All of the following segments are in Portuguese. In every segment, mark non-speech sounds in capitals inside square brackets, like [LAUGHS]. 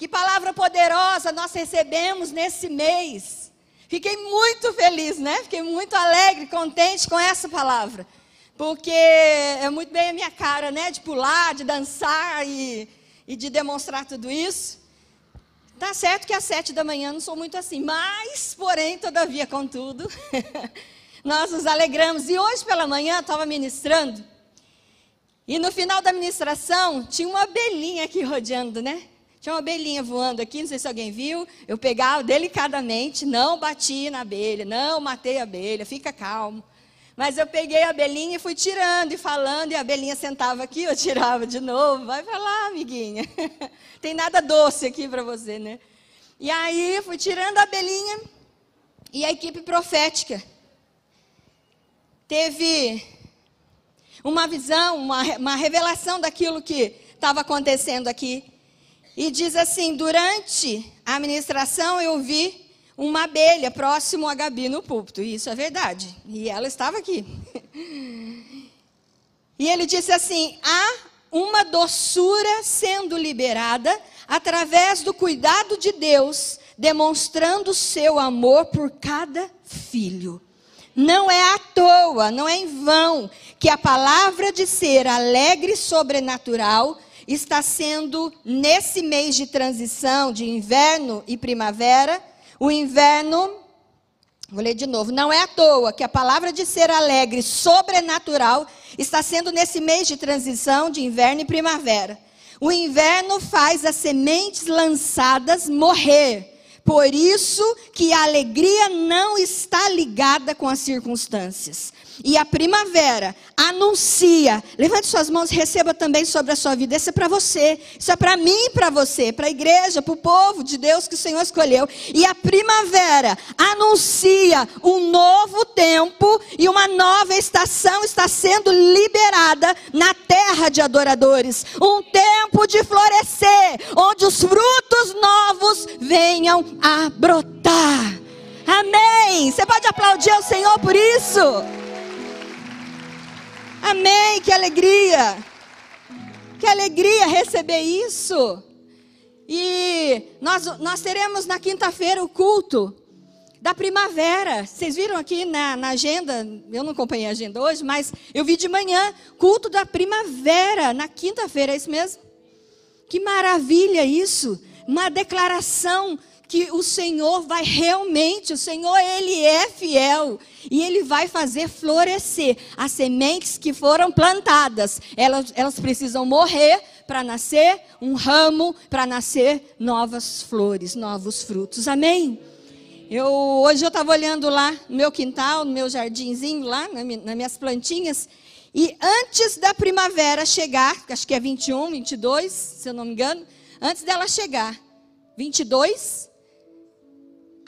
Que palavra poderosa nós recebemos nesse mês. Fiquei muito feliz, né? Fiquei muito alegre, contente com essa palavra. Porque é muito bem a minha cara, né? De pular, de dançar e, e de demonstrar tudo isso. Tá certo que às sete da manhã não sou muito assim, mas, porém, todavia, contudo, [LAUGHS] nós nos alegramos. E hoje pela manhã estava ministrando, e no final da ministração tinha uma abelhinha aqui rodeando, né? Tinha uma abelhinha voando aqui, não sei se alguém viu. Eu pegava delicadamente, não bati na abelha, não matei a abelha, fica calmo. Mas eu peguei a abelhinha e fui tirando e falando, e a abelhinha sentava aqui, eu tirava de novo. Vai para lá, amiguinha. [LAUGHS] Tem nada doce aqui para você, né? E aí fui tirando a abelhinha e a equipe profética teve uma visão, uma, uma revelação daquilo que estava acontecendo aqui. E diz assim: durante a administração eu vi uma abelha próximo a Gabi no púlpito. E isso é verdade. E ela estava aqui. e ele disse assim: há uma doçura sendo liberada através do cuidado de Deus, demonstrando seu amor por cada filho. Não é à toa, não é em vão que a palavra de ser alegre e sobrenatural está sendo, nesse mês de transição de inverno e primavera, o inverno, vou ler de novo, não é à toa que a palavra de ser alegre, sobrenatural, está sendo nesse mês de transição de inverno e primavera. O inverno faz as sementes lançadas morrer. Por isso que a alegria não está ligada com as circunstâncias. E a primavera anuncia. Levante suas mãos receba também sobre a sua vida. Isso é para você. Isso é para mim e para você. Para a igreja, para o povo de Deus que o Senhor escolheu. E a primavera anuncia um novo tempo e uma nova estação está sendo liberada na terra de adoradores. Um tempo de florescer, onde os frutos novos venham a brotar. Amém. Você pode aplaudir ao Senhor por isso? Amém, que alegria! Que alegria receber isso! E nós, nós teremos na quinta-feira o culto da primavera. Vocês viram aqui na, na, agenda, eu não acompanhei a agenda hoje, mas eu vi de manhã, culto da primavera, na quinta-feira, é isso mesmo? Que maravilha isso! Uma declaração que o Senhor vai realmente, o Senhor ele é fiel e ele vai fazer florescer as sementes que foram plantadas. Elas, elas precisam morrer para nascer um ramo, para nascer novas flores, novos frutos. Amém? Eu, hoje eu estava olhando lá no meu quintal, no meu jardinzinho lá, nas minhas plantinhas, e antes da primavera chegar, acho que é 21, 22, se eu não me engano, antes dela chegar, 22,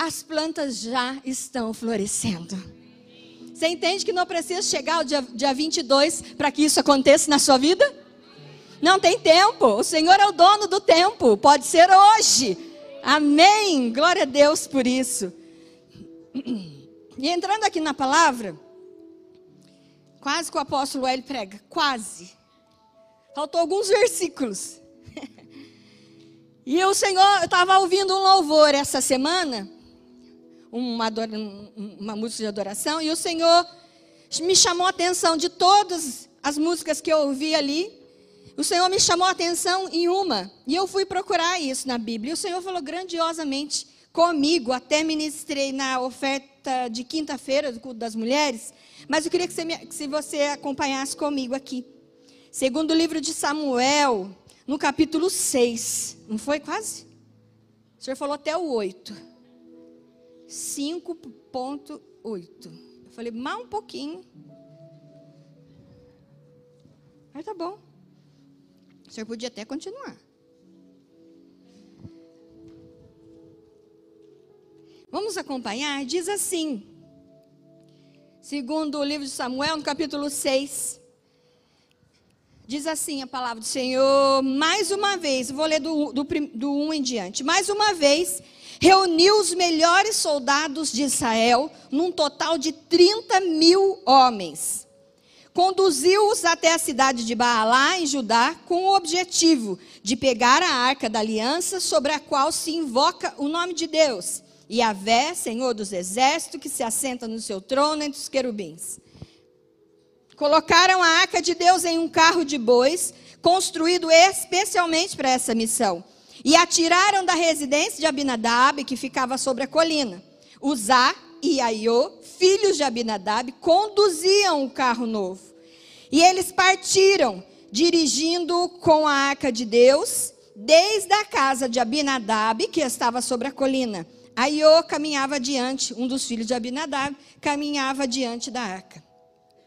as plantas já estão florescendo. Você entende que não precisa chegar o dia, dia 22 para que isso aconteça na sua vida? Não tem tempo. O Senhor é o dono do tempo. Pode ser hoje. Amém. Glória a Deus por isso. E entrando aqui na palavra, quase que o apóstolo ele prega, quase. Faltou alguns versículos. [LAUGHS] E o Senhor, eu estava ouvindo um louvor essa semana, uma, uma música de adoração, e o Senhor me chamou a atenção de todas as músicas que eu ouvi ali. O Senhor me chamou a atenção em uma, e eu fui procurar isso na Bíblia. E o Senhor falou grandiosamente comigo, até ministrei na oferta de quinta-feira do culto das mulheres, mas eu queria que você, me, que você acompanhasse comigo aqui. Segundo o livro de Samuel, no capítulo 6, não foi quase? O Senhor falou até o 8. 5.8. Eu falei, mal um pouquinho. Mas tá bom. O senhor podia até continuar. Vamos acompanhar? Diz assim, segundo o livro de Samuel, no capítulo 6. Diz assim a palavra do Senhor, mais uma vez, vou ler do, do, do 1 em diante. Mais uma vez, reuniu os melhores soldados de Israel, num total de 30 mil homens. conduziu-os até a cidade de Baalá, em Judá, com o objetivo de pegar a arca da aliança sobre a qual se invoca o nome de Deus, e Vé, Senhor dos exércitos, que se assenta no seu trono entre os querubins. Colocaram a arca de Deus em um carro de bois, construído especialmente para essa missão, e a tiraram da residência de Abinadab, que ficava sobre a colina. Uzá e Aiô, filhos de Abinadab, conduziam o carro novo. E eles partiram, dirigindo com a arca de Deus, desde a casa de Abinadab, que estava sobre a colina. Aiô caminhava adiante, um dos filhos de Abinadab, caminhava diante da arca.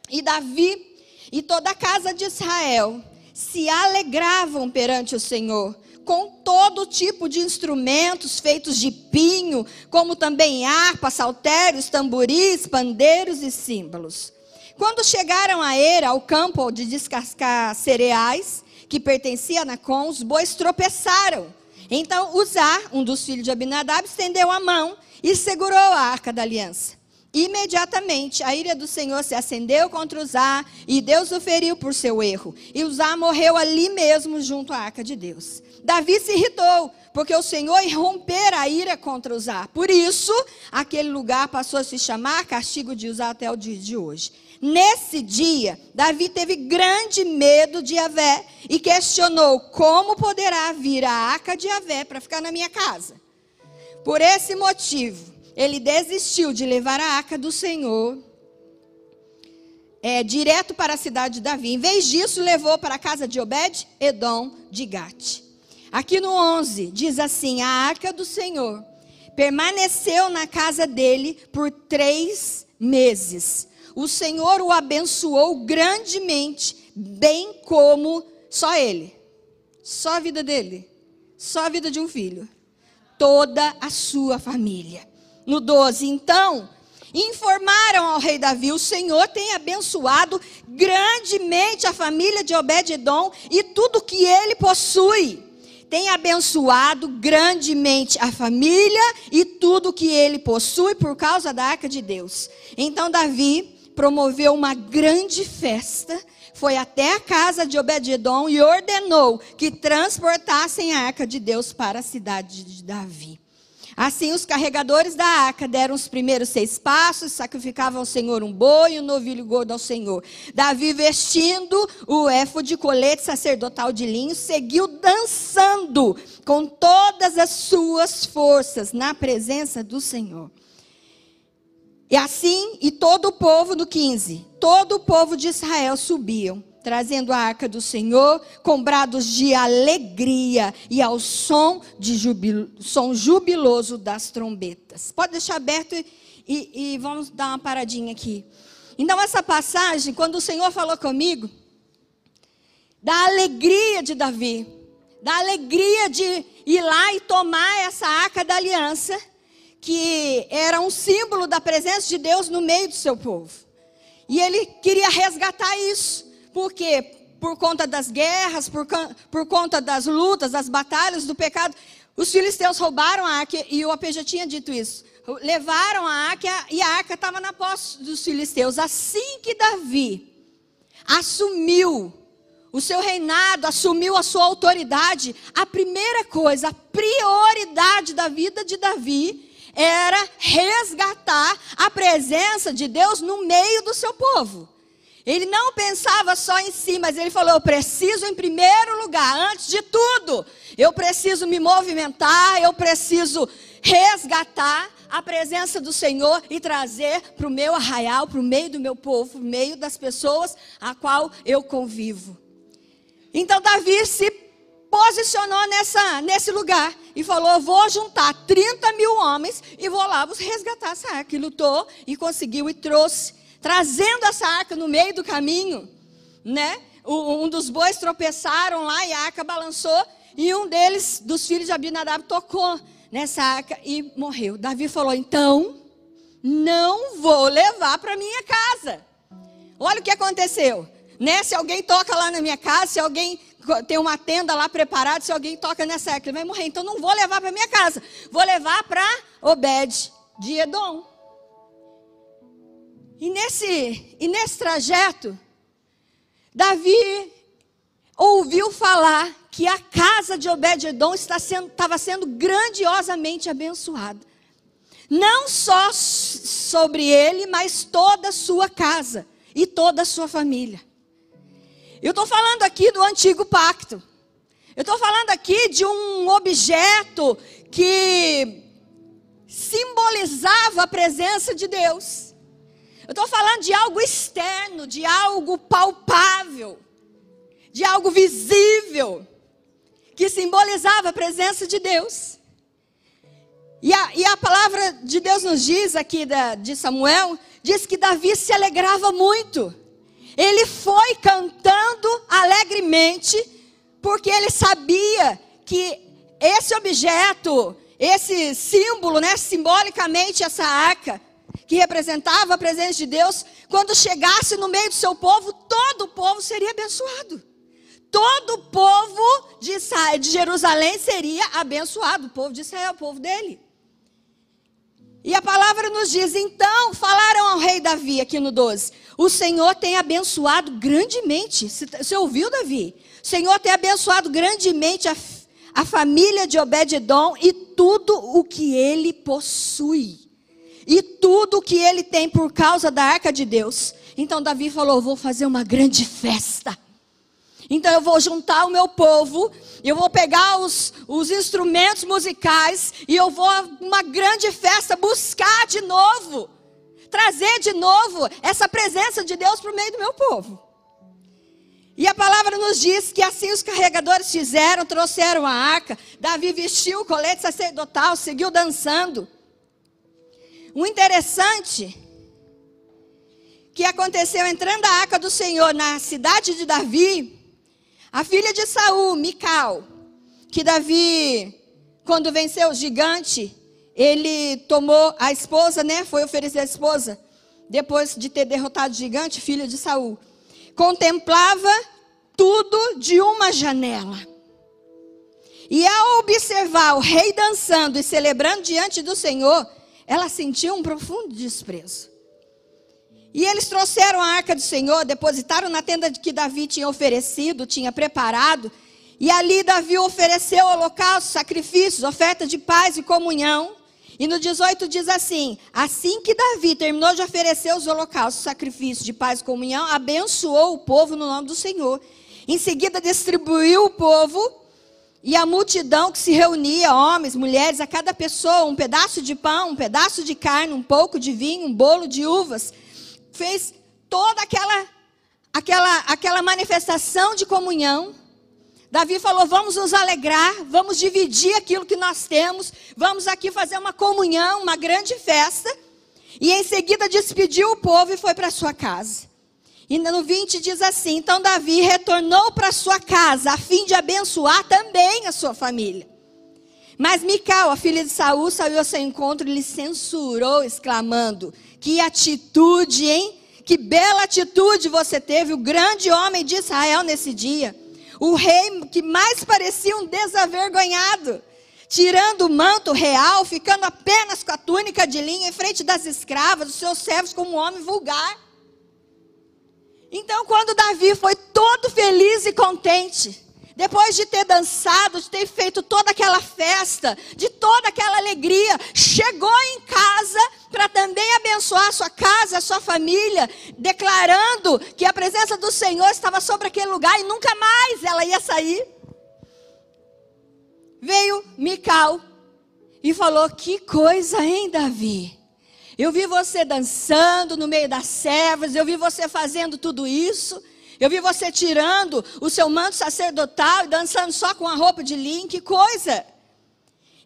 E Davi e toda a casa de Israel se alegravam perante o Senhor, com todo tipo de instrumentos feitos de pinho, como também harpa, saltérios, tamboris, pandeiros e símbolos. Quando chegaram a Era, ao campo de descascar cereais, que pertencia a Nacon, os bois tropeçaram. Então Uzá, um dos filhos de Abinadab, estendeu a mão e segurou a arca da aliança. Imediatamente a ira do Senhor se acendeu contra Uzá e Deus o feriu por seu erro. E Uzá morreu ali mesmo junto à arca de Deus. Davi se irritou, porque o Senhor irrompera a ira contra Uzá. Por isso, aquele lugar passou a se chamar castigo de Uzá até o dia de hoje. Nesse dia, Davi teve grande medo de Avé e questionou como poderá vir a arca de Avé para ficar na minha casa. Por esse motivo, ele desistiu de levar a arca do Senhor é, direto para a cidade de Davi. Em vez disso, levou para a casa de Obed, Edom, de Gate. Aqui no 11, diz assim: A arca do Senhor permaneceu na casa dele por três meses. O Senhor o abençoou grandemente, bem como só ele, só a vida dele, só a vida de um filho, toda a sua família no 12. Então, informaram ao rei Davi: o Senhor tem abençoado grandemente a família de Obed-Edom e tudo que ele possui. Tem abençoado grandemente a família e tudo que ele possui por causa da arca de Deus. Então Davi promoveu uma grande festa, foi até a casa de Obed-Edom e ordenou que transportassem a arca de Deus para a cidade de Davi. Assim, os carregadores da arca deram os primeiros seis passos, sacrificavam ao Senhor um boi e um novilho gordo ao Senhor. Davi, vestindo o éfode de colete sacerdotal de linho, seguiu dançando com todas as suas forças na presença do Senhor. E assim, e todo o povo, no 15, todo o povo de Israel subiam trazendo a arca do Senhor com brados de alegria e ao som, de jubil, som jubiloso das trombetas. Pode deixar aberto e, e vamos dar uma paradinha aqui. Então, essa passagem, quando o Senhor falou comigo, da alegria de Davi, da alegria de ir lá e tomar essa arca da aliança, que era um símbolo da presença de Deus no meio do seu povo. E ele queria resgatar isso. Por quê? Por conta das guerras, por, por conta das lutas, das batalhas, do pecado. Os filisteus roubaram a arca, e o AP já tinha dito isso. Levaram a arca e a arca estava na posse dos filisteus. Assim que Davi assumiu o seu reinado, assumiu a sua autoridade, a primeira coisa, a prioridade da vida de Davi era resgatar a presença de Deus no meio do seu povo. Ele não pensava só em si, mas ele falou: eu preciso, em primeiro lugar, antes de tudo, eu preciso me movimentar, eu preciso resgatar a presença do Senhor e trazer para o meu arraial, para o meio do meu povo, para o meio das pessoas a qual eu convivo. Então Davi se posicionou nessa, nesse lugar e falou: vou juntar 30 mil homens e vou lá resgatar essa arca. E lutou e conseguiu e trouxe trazendo essa arca no meio do caminho, né? Um dos bois tropeçaram lá e a arca balançou e um deles, dos filhos de Abinadab, tocou nessa arca e morreu. Davi falou: então, não vou levar para minha casa. Olha o que aconteceu. Né? Se alguém toca lá na minha casa, se alguém tem uma tenda lá preparada, se alguém toca nessa arca, ele vai morrer. Então não vou levar para minha casa. Vou levar para Obed de Edom. E nesse, e nesse trajeto, Davi ouviu falar que a casa de Obed-edom estava sendo, estava sendo grandiosamente abençoada. Não só sobre ele, mas toda a sua casa e toda a sua família. Eu estou falando aqui do antigo pacto. Eu estou falando aqui de um objeto que simbolizava a presença de Deus. Eu estou falando de algo externo, de algo palpável, de algo visível, que simbolizava a presença de Deus. E a, e a palavra de Deus nos diz aqui da, de Samuel, diz que Davi se alegrava muito. Ele foi cantando alegremente, porque ele sabia que esse objeto, esse símbolo, né, simbolicamente essa arca, que representava a presença de Deus, quando chegasse no meio do seu povo, todo o povo seria abençoado. Todo o povo de, Israel, de Jerusalém seria abençoado, o povo de Israel, o povo dele. E a palavra nos diz: então falaram ao rei Davi, aqui no 12: O Senhor tem abençoado grandemente. Você ouviu, Davi? O Senhor tem abençoado grandemente a, a família de Obed-Edom e tudo o que ele possui. E tudo que ele tem por causa da arca de Deus. Então Davi falou: Vou fazer uma grande festa. Então eu vou juntar o meu povo, eu vou pegar os, os instrumentos musicais e eu vou uma grande festa buscar de novo, trazer de novo essa presença de Deus para o meio do meu povo. E a palavra nos diz que assim os carregadores fizeram, trouxeram a arca. Davi vestiu o colete sacerdotal, seguiu dançando. O interessante que aconteceu entrando a arca do Senhor na cidade de Davi, a filha de Saul, Mical, que Davi, quando venceu o gigante, ele tomou a esposa, né? Foi oferecer a esposa, depois de ter derrotado o gigante, filha de Saul. Contemplava tudo de uma janela. E ao observar o rei dançando e celebrando diante do Senhor, ela sentiu um profundo desprezo. E eles trouxeram a arca do Senhor, depositaram na tenda que Davi tinha oferecido, tinha preparado. E ali Davi ofereceu holocaustos, sacrifícios, oferta de paz e comunhão. E no 18 diz assim: Assim que Davi terminou de oferecer os holocaustos, sacrifícios de paz e comunhão, abençoou o povo no nome do Senhor. Em seguida distribuiu o povo e a multidão que se reunia, homens, mulheres, a cada pessoa, um pedaço de pão, um pedaço de carne, um pouco de vinho, um bolo de uvas fez toda aquela, aquela, aquela manifestação de comunhão. Davi falou: vamos nos alegrar, vamos dividir aquilo que nós temos, vamos aqui fazer uma comunhão, uma grande festa. E em seguida despediu o povo e foi para sua casa. E no 20 diz assim: Então Davi retornou para sua casa, a fim de abençoar também a sua família. Mas Mical, a filha de Saul, saiu ao seu encontro e lhe censurou, exclamando: que atitude, hein? Que bela atitude você teve, o grande homem de Israel nesse dia. O rei que mais parecia um desavergonhado, tirando o manto real, ficando apenas com a túnica de linha em frente das escravas, dos seus servos, como um homem vulgar. Então, quando Davi foi todo feliz e contente, depois de ter dançado, de ter feito toda aquela festa, de toda aquela alegria, chegou em casa para também abençoar a sua casa, a sua família, declarando que a presença do Senhor estava sobre aquele lugar e nunca mais ela ia sair. Veio Mical e falou: Que coisa, hein, Davi? Eu vi você dançando no meio das servas, eu vi você fazendo tudo isso. Eu vi você tirando o seu manto sacerdotal e dançando só com a roupa de linho, que coisa!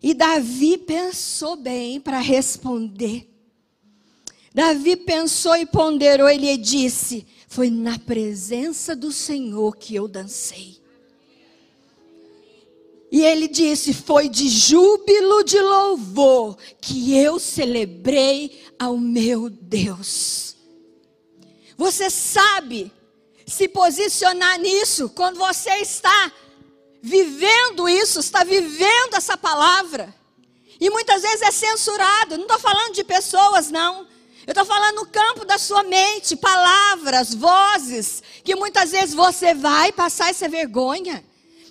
E Davi pensou bem para responder. Davi pensou e ponderou, ele disse: Foi na presença do Senhor que eu dancei. E ele disse: Foi de júbilo de louvor que eu celebrei ao meu Deus. Você sabe se posicionar nisso, quando você está vivendo isso, está vivendo essa palavra, e muitas vezes é censurado, não estou falando de pessoas, não. Eu estou falando no campo da sua mente, palavras, vozes, que muitas vezes você vai passar essa vergonha.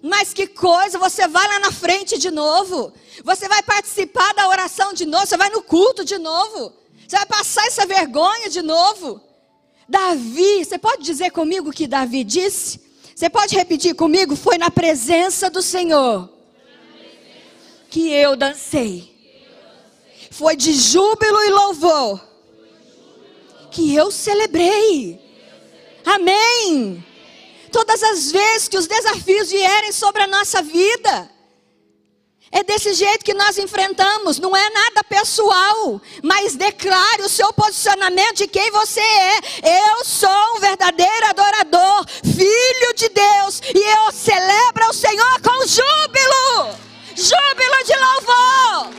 Mas que coisa, você vai lá na frente de novo. Você vai participar da oração de novo, você vai no culto de novo. Você vai passar essa vergonha de novo. Davi, você pode dizer comigo o que Davi disse? Você pode repetir comigo? Foi na presença do Senhor que eu dancei. Foi de júbilo e louvor que eu celebrei. Amém. Todas as vezes que os desafios vierem sobre a nossa vida, é desse jeito que nós enfrentamos, não é nada pessoal, mas declare o seu posicionamento de quem você é. Eu sou um verdadeiro adorador, filho de Deus, e eu celebro o Senhor com júbilo júbilo de louvor,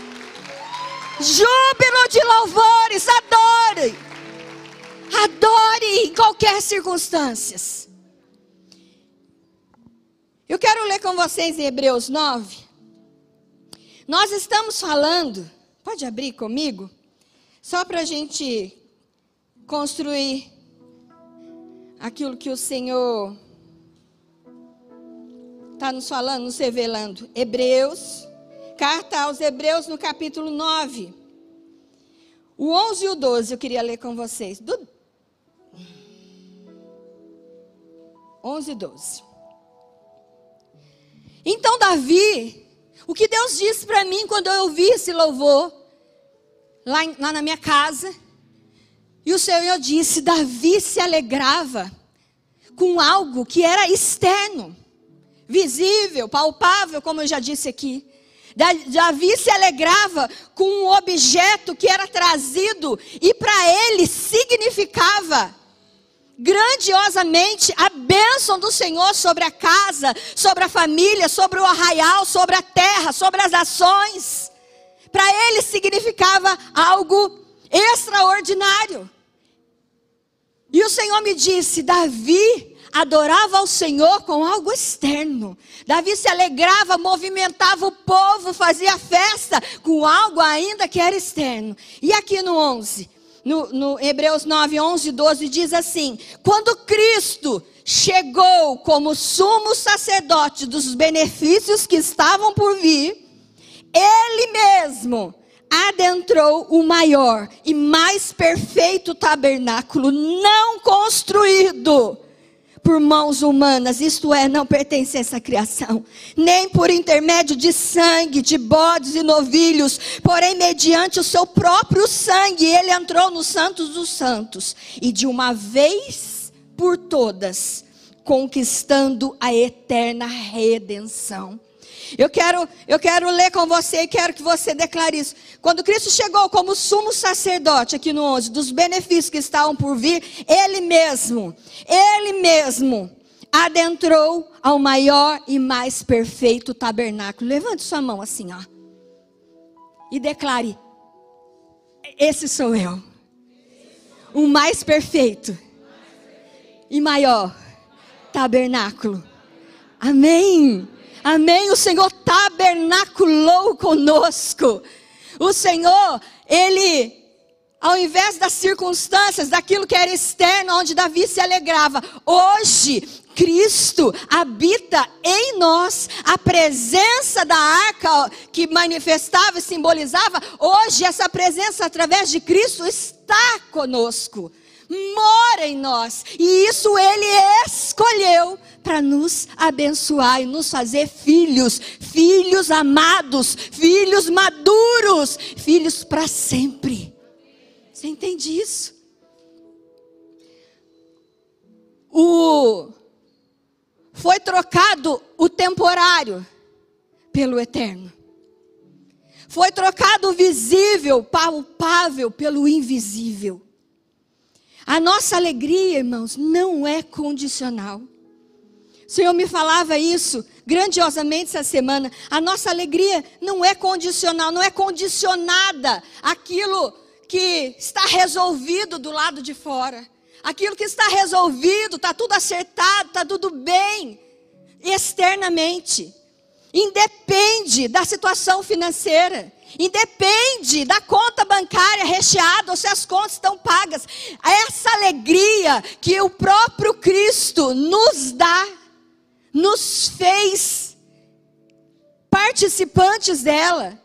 júbilo de louvores, adore. Adore em qualquer circunstância. Eu quero ler com vocês em Hebreus 9. Nós estamos falando, pode abrir comigo? Só para a gente construir aquilo que o Senhor está nos falando, nos revelando. Hebreus, carta aos Hebreus no capítulo 9. O 11 e o 12 eu queria ler com vocês. Do, 11 e 12. Então, Davi, o que Deus disse para mim quando eu ouvi esse louvor, lá, lá na minha casa, e o Senhor disse: Davi se alegrava com algo que era externo, visível, palpável, como eu já disse aqui. Davi se alegrava com um objeto que era trazido e para ele significava grandiosamente a bênção do Senhor sobre a casa, sobre a família, sobre o arraial, sobre a terra, sobre as ações. Para ele significava algo extraordinário. E o Senhor me disse: Davi adorava ao Senhor com algo externo. Davi se alegrava, movimentava o povo, fazia festa com algo ainda que era externo. E aqui no 11, no, no Hebreus 9, 11, 12, diz assim: Quando Cristo chegou como sumo sacerdote dos benefícios que estavam por vir, ele mesmo adentrou o maior e mais perfeito tabernáculo, não construído por mãos humanas, isto é, não pertence a essa criação, nem por intermédio de sangue, de bodes e novilhos, porém, mediante o seu próprio sangue, ele entrou nos santos dos santos, e de uma vez por todas, conquistando a eterna redenção. Eu quero, eu quero ler com você e quero que você declare isso. Quando Cristo chegou como sumo sacerdote, aqui no 11, dos benefícios que estavam por vir, Ele mesmo, Ele mesmo, adentrou ao maior e mais perfeito tabernáculo. Levante sua mão assim, ó. E declare: Esse sou eu. O mais perfeito e maior tabernáculo. Amém. Amém? O Senhor tabernaculou conosco. O Senhor, Ele, ao invés das circunstâncias, daquilo que era externo, onde Davi se alegrava, hoje Cristo habita em nós, a presença da arca que manifestava e simbolizava, hoje essa presença através de Cristo está conosco, mora em nós, e isso Ele escolheu para nos abençoar e nos fazer filhos, filhos amados, filhos maduros, filhos para sempre. Você entende isso? O foi trocado o temporário pelo eterno. Foi trocado o visível, palpável pelo invisível. A nossa alegria, irmãos, não é condicional. O Senhor me falava isso grandiosamente essa semana. A nossa alegria não é condicional, não é condicionada aquilo que está resolvido do lado de fora. Aquilo que está resolvido, está tudo acertado, está tudo bem externamente. independe da situação financeira, independe da conta bancária recheada ou se as contas estão pagas. Essa alegria que o próprio Cristo nos dá, nos fez participantes dela.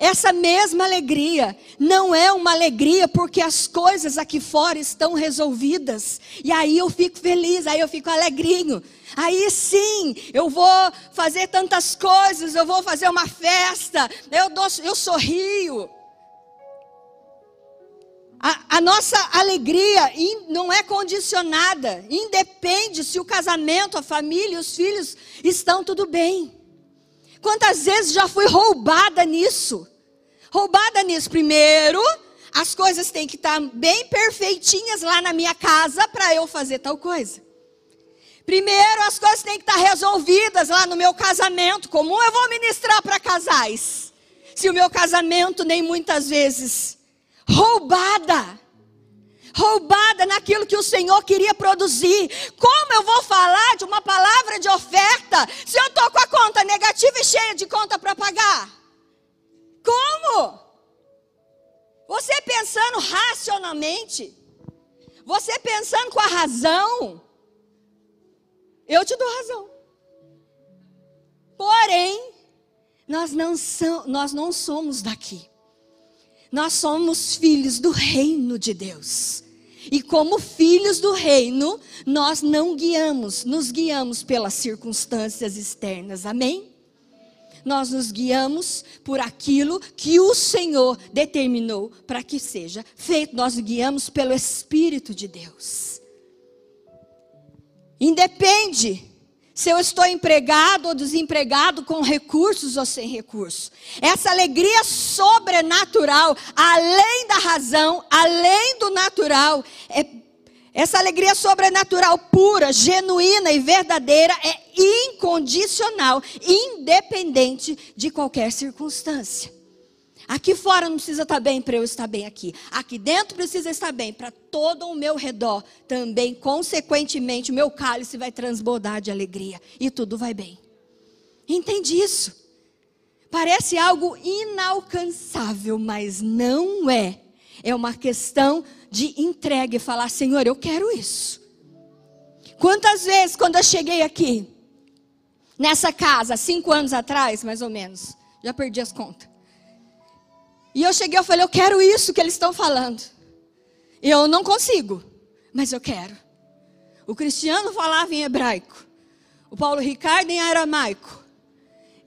Essa mesma alegria não é uma alegria porque as coisas aqui fora estão resolvidas. E aí eu fico feliz, aí eu fico alegrinho. Aí sim, eu vou fazer tantas coisas, eu vou fazer uma festa, eu, dou, eu sorrio. A, a, nossa alegria in, não é condicionada, independe se o casamento, a família, os filhos estão tudo bem. Quantas vezes já fui roubada nisso? Roubada nisso. Primeiro, as coisas têm que estar bem perfeitinhas lá na minha casa para eu fazer tal coisa. Primeiro, as coisas têm que estar resolvidas lá no meu casamento. Como eu vou ministrar para casais? Se o meu casamento nem muitas vezes roubada. Roubada naquilo que o Senhor queria produzir. Como eu vou falar de uma palavra de oferta se eu estou com a conta negativa e cheia de conta para pagar? Como? Você pensando racionalmente, você pensando com a razão, eu te dou razão. Porém, nós não, são, nós não somos daqui. Nós somos filhos do reino de Deus. E como filhos do reino, nós não guiamos, nos guiamos pelas circunstâncias externas. Amém? Nós nos guiamos por aquilo que o Senhor determinou para que seja feito. Nós nos guiamos pelo Espírito de Deus. Independe se eu estou empregado ou desempregado, com recursos ou sem recursos. Essa alegria sobrenatural, além da razão, além do natural, é essa alegria sobrenatural, pura, genuína e verdadeira é incondicional, independente de qualquer circunstância. Aqui fora não precisa estar bem para eu estar bem aqui. Aqui dentro precisa estar bem para todo o meu redor também, consequentemente, o meu cálice vai transbordar de alegria e tudo vai bem. Entende isso? Parece algo inalcançável, mas não é. É uma questão de entrega e falar: Senhor, eu quero isso. Quantas vezes, quando eu cheguei aqui, nessa casa, cinco anos atrás, mais ou menos, já perdi as contas. E eu cheguei, eu falei: Eu quero isso que eles estão falando. Eu não consigo, mas eu quero. O Cristiano falava em hebraico, o Paulo Ricardo em aramaico.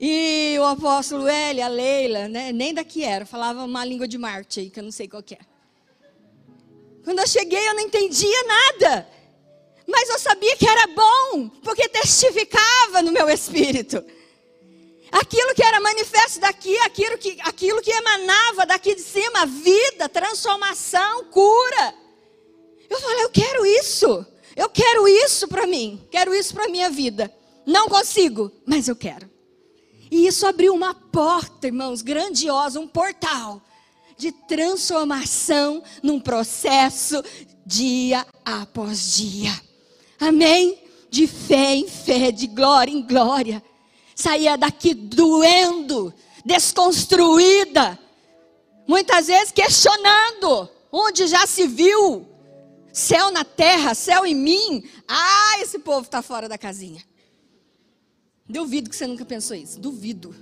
E o apóstolo L, a Leila, né, nem daqui era, falava uma língua de Marte aí, que eu não sei qual é. Quando eu cheguei, eu não entendia nada. Mas eu sabia que era bom, porque testificava no meu espírito. Aquilo que era manifesto daqui, aquilo que, aquilo que emanava daqui de cima, vida, transformação, cura. Eu falei, eu quero isso. Eu quero isso para mim. Quero isso para minha vida. Não consigo, mas eu quero. E isso abriu uma porta, irmãos, grandiosa, um portal de transformação num processo dia após dia. Amém? De fé em fé, de glória em glória. Saía daqui doendo, desconstruída, muitas vezes questionando onde já se viu céu na terra, céu em mim. Ah, esse povo está fora da casinha. Duvido que você nunca pensou isso. Duvido.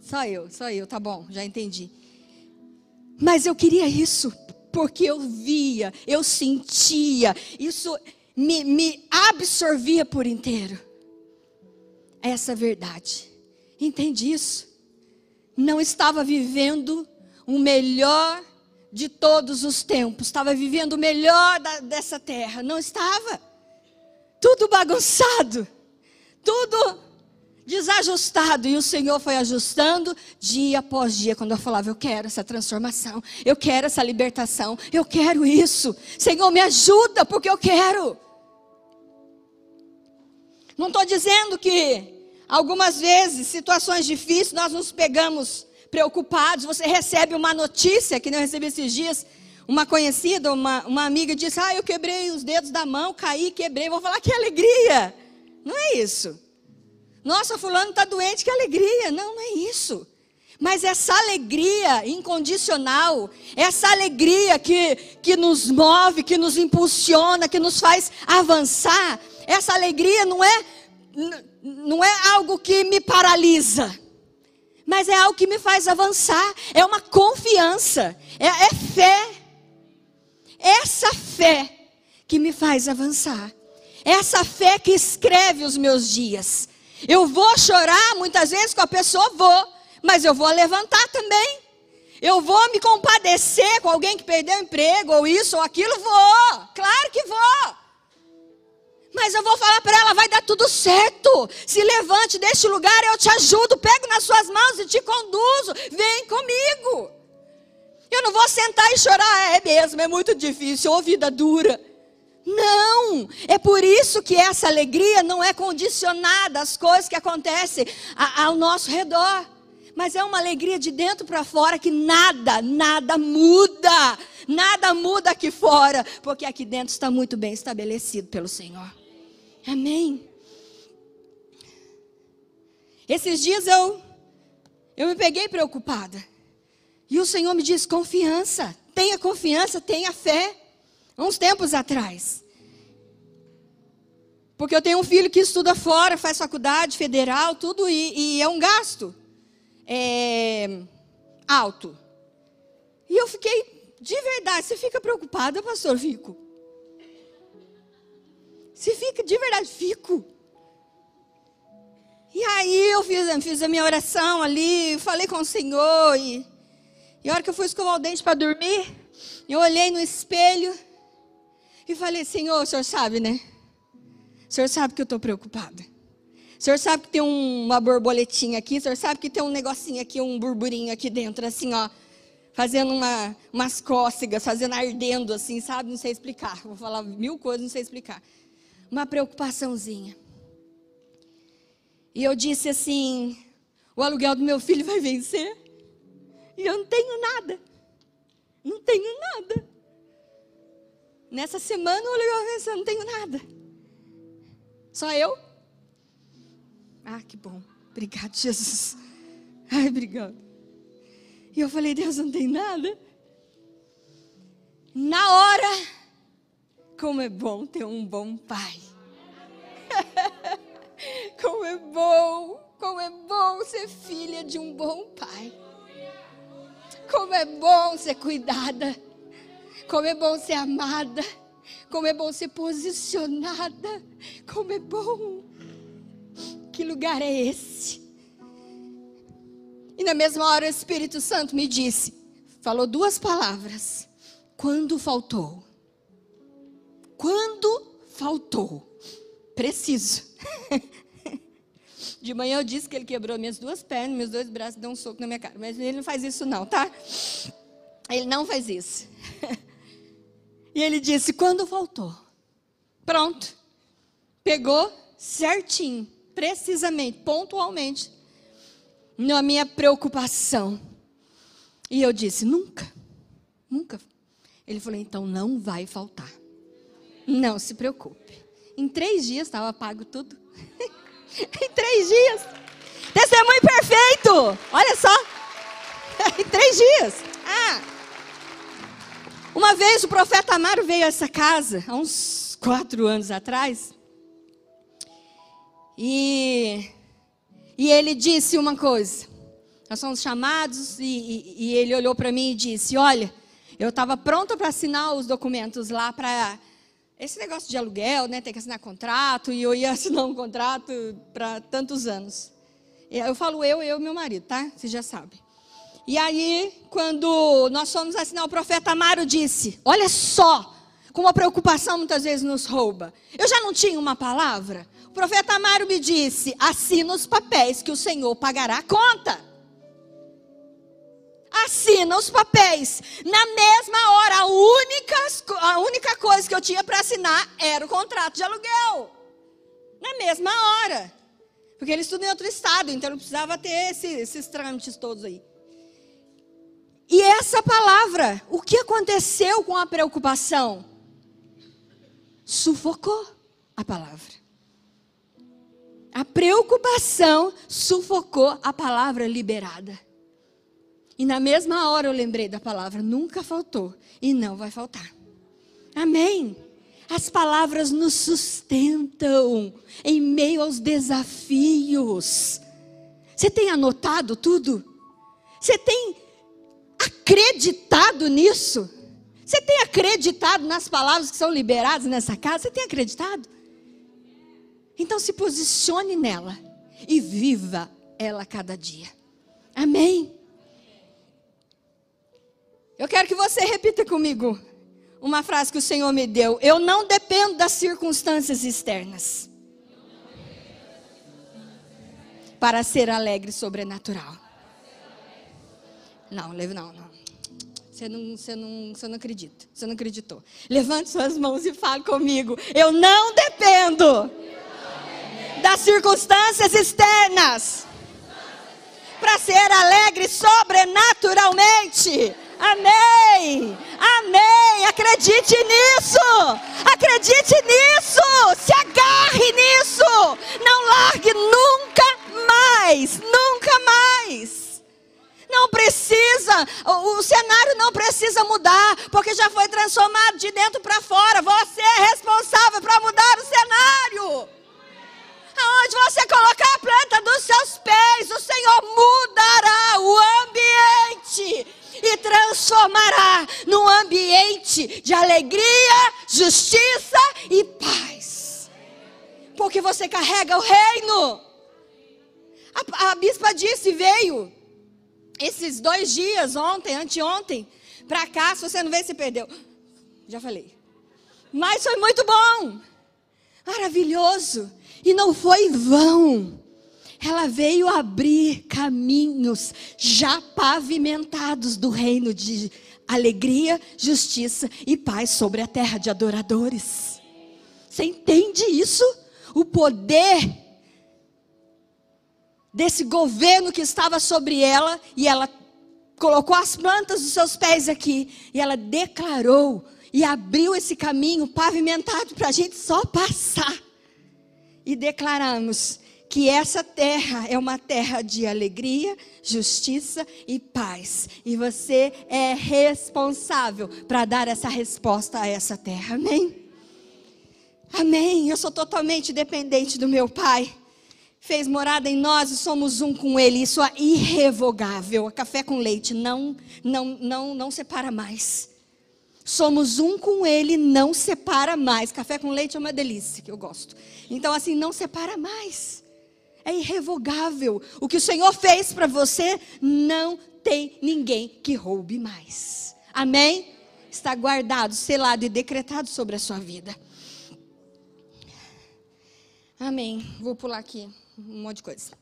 Só eu, só eu, tá bom, já entendi. Mas eu queria isso, porque eu via, eu sentia, isso me, me absorvia por inteiro. Essa verdade. Entende isso? Não estava vivendo o melhor de todos os tempos, estava vivendo o melhor da, dessa terra. Não estava. Tudo bagunçado, tudo desajustado e o Senhor foi ajustando dia após dia quando eu falava eu quero essa transformação, eu quero essa libertação, eu quero isso. Senhor, me ajuda porque eu quero. Não estou dizendo que algumas vezes, situações difíceis, nós nos pegamos preocupados. Você recebe uma notícia que eu recebi esses dias. Uma conhecida, uma, uma amiga disse: Ah, eu quebrei os dedos da mão, caí, quebrei. Vou falar que alegria. Não é isso. Nossa, fulano está doente, que alegria. Não, não é isso. Mas essa alegria incondicional, essa alegria que, que nos move, que nos impulsiona, que nos faz avançar, essa alegria não é, não é algo que me paralisa, mas é algo que me faz avançar, é uma confiança, é, é fé. Essa fé que me faz avançar, essa fé que escreve os meus dias. Eu vou chorar muitas vezes com a pessoa, vou mas eu vou levantar também. Eu vou me compadecer com alguém que perdeu o emprego, ou isso, ou aquilo, vou. Claro que vou. Mas eu vou falar para ela, vai dar tudo certo. Se levante deste lugar, eu te ajudo, pego nas suas mãos e te conduzo. Vem comigo. Eu não vou sentar e chorar, é mesmo, é muito difícil, ou vida dura. Não, é por isso que essa alegria não é condicionada às coisas que acontecem ao nosso redor mas é uma alegria de dentro para fora que nada, nada muda. Nada muda aqui fora, porque aqui dentro está muito bem estabelecido pelo Senhor. Amém. Esses dias eu eu me peguei preocupada. E o Senhor me disse: confiança, tenha confiança, tenha fé. Uns tempos atrás. Porque eu tenho um filho que estuda fora, faz faculdade federal, tudo, e, e é um gasto é, alto. E eu fiquei, de verdade, você fica preocupada, pastor? Fico. Você fica, de verdade, fico. E aí eu fiz, fiz a minha oração ali, falei com o Senhor. E, e a hora que eu fui escovar o dente para dormir, eu olhei no espelho e falei, Senhor, o senhor sabe, né? O senhor sabe que eu estou preocupada. O senhor sabe que tem uma borboletinha aqui, o senhor sabe que tem um negocinho aqui, um burburinho aqui dentro, assim, ó. Fazendo uma, umas cócegas, fazendo ardendo, assim, sabe? Não sei explicar. Vou falar mil coisas, não sei explicar. Uma preocupaçãozinha. E eu disse assim: o aluguel do meu filho vai vencer. E eu não tenho nada. Não tenho nada. Nessa semana o aluguel vai vencer, eu não tenho nada. Só eu ah, que bom. Obrigado, Jesus. Ai, obrigado. E eu falei, Deus, não tem nada. Na hora, como é bom ter um bom pai. [LAUGHS] como é bom, como é bom ser filha de um bom pai. Como é bom ser cuidada. Como é bom ser amada. Como é bom ser posicionada. Como é bom. Que lugar é esse? E na mesma hora o Espírito Santo me disse, falou duas palavras. Quando faltou? Quando faltou? Preciso. [LAUGHS] De manhã eu disse que ele quebrou minhas duas pernas, meus dois braços, deu um soco na minha cara. Mas ele não faz isso não, tá? Ele não faz isso. [LAUGHS] E ele disse, quando faltou? Pronto. Pegou certinho precisamente, pontualmente, na minha preocupação. E eu disse: nunca, nunca. Ele falou: então não vai faltar. Não se preocupe. Em três dias estava pago tudo. [LAUGHS] em três dias. Testemunho perfeito. Olha só. [LAUGHS] em três dias. Ah. Uma vez o profeta Amaro veio a essa casa, há uns quatro anos atrás. E, e ele disse uma coisa. Nós somos chamados e, e, e ele olhou para mim e disse: Olha, eu estava pronta para assinar os documentos lá para esse negócio de aluguel, né? Tem que assinar contrato e eu ia [LAUGHS] assinar um contrato para tantos anos. Eu falo eu, eu e meu marido, tá? Você já sabe. E aí, quando nós fomos assinar, o profeta Amaro disse: Olha só, como a preocupação muitas vezes nos rouba. Eu já não tinha uma palavra? O profeta Amaro me disse: assina os papéis que o Senhor pagará a conta. Assina os papéis. Na mesma hora, a única, a única coisa que eu tinha para assinar era o contrato de aluguel. Na mesma hora. Porque ele estuda em outro estado, então não precisava ter esse, esses trâmites todos aí. E essa palavra, o que aconteceu com a preocupação? Sufocou a palavra A preocupação sufocou a palavra liberada. E na mesma hora eu lembrei da palavra, nunca faltou e não vai faltar. Amém. As palavras nos sustentam em meio aos desafios. Você tem anotado tudo? Você tem acreditado nisso? Você tem acreditado nas palavras que são liberadas nessa casa? Você tem acreditado? Então se posicione nela e viva ela cada dia. Amém. Eu quero que você repita comigo uma frase que o Senhor me deu. Eu não dependo das circunstâncias externas para ser alegre e sobrenatural. Não, não, não. Você não, você, não, você não acredita. Você não acreditou. Levante suas mãos e fale comigo. Eu não dependo das circunstâncias externas para ser alegre sobrenaturalmente. Amém! Amém! Acredite nisso! Acredite nisso! Se agarre nisso! Não largue nunca mais! Nunca mais! Não precisa, o, o cenário não precisa mudar, porque já foi transformado de dentro para fora. Você é responsável para mudar o cenário. Aonde você colocar a planta dos seus pés, o Senhor mudará o ambiente e transformará num ambiente de alegria, justiça e paz. Porque você carrega o reino. A, a bispa disse: veio esses dois dias, ontem, anteontem, para cá, se você não veio, se perdeu. Já falei. Mas foi muito bom. Maravilhoso. E não foi vão. Ela veio abrir caminhos já pavimentados do reino de alegria, justiça e paz sobre a terra de adoradores. Você entende isso? O poder desse governo que estava sobre ela, e ela colocou as plantas dos seus pés aqui, e ela declarou e abriu esse caminho pavimentado para a gente só passar. E declaramos que essa terra é uma terra de alegria, justiça e paz. E você é responsável para dar essa resposta a essa terra. Amém? Amém. Eu sou totalmente dependente do meu Pai fez morada em nós e somos um com Ele. Isso é irrevogável. Café com leite não, não, não, não separa mais. Somos um com Ele, não separa mais. Café com leite é uma delícia, que eu gosto. Então, assim, não separa mais. É irrevogável. O que o Senhor fez para você, não tem ninguém que roube mais. Amém? Está guardado, selado e decretado sobre a sua vida. Amém. Vou pular aqui um monte de coisa.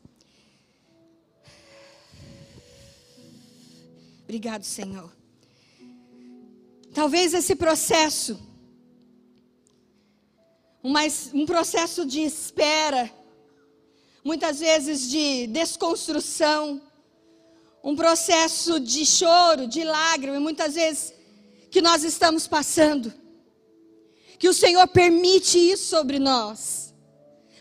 Obrigado, Senhor. Talvez esse processo, um, processo de espera, muitas vezes de desconstrução, um processo de choro, de lágrima, muitas vezes que nós estamos passando, que o Senhor permite isso sobre nós.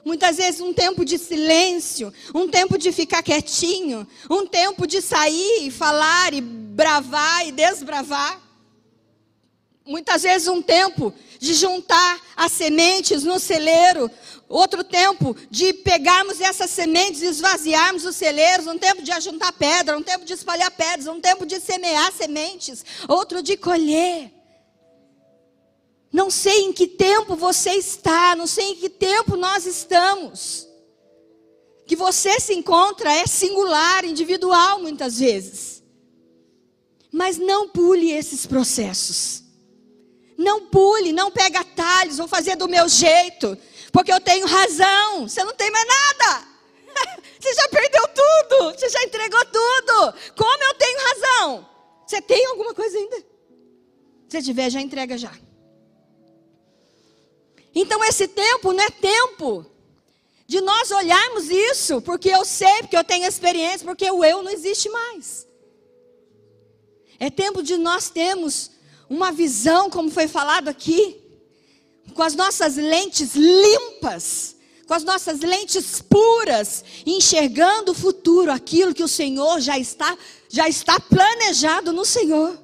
Muitas vezes um tempo de silêncio, um tempo de ficar quietinho, um tempo de sair e falar e bravar e desbravar. Muitas vezes um tempo de juntar as sementes no celeiro, outro tempo de pegarmos essas sementes e esvaziarmos os celeiros, um tempo de ajuntar pedra, um tempo de espalhar pedras, um tempo de semear sementes, outro de colher. Não sei em que tempo você está, não sei em que tempo nós estamos. Que você se encontra é singular, individual muitas vezes. Mas não pule esses processos. Não pule, não pega atalhos, vou fazer do meu jeito, porque eu tenho razão. Você não tem mais nada. [LAUGHS] Você já perdeu tudo, você já entregou tudo. Como eu tenho razão? Você tem alguma coisa ainda? Se tiver, já entrega já. Então esse tempo não é tempo de nós olharmos isso, porque eu sei, porque eu tenho experiência, porque o eu não existe mais. É tempo de nós termos uma visão, como foi falado aqui, com as nossas lentes limpas, com as nossas lentes puras, enxergando o futuro, aquilo que o Senhor já está, já está planejado no Senhor.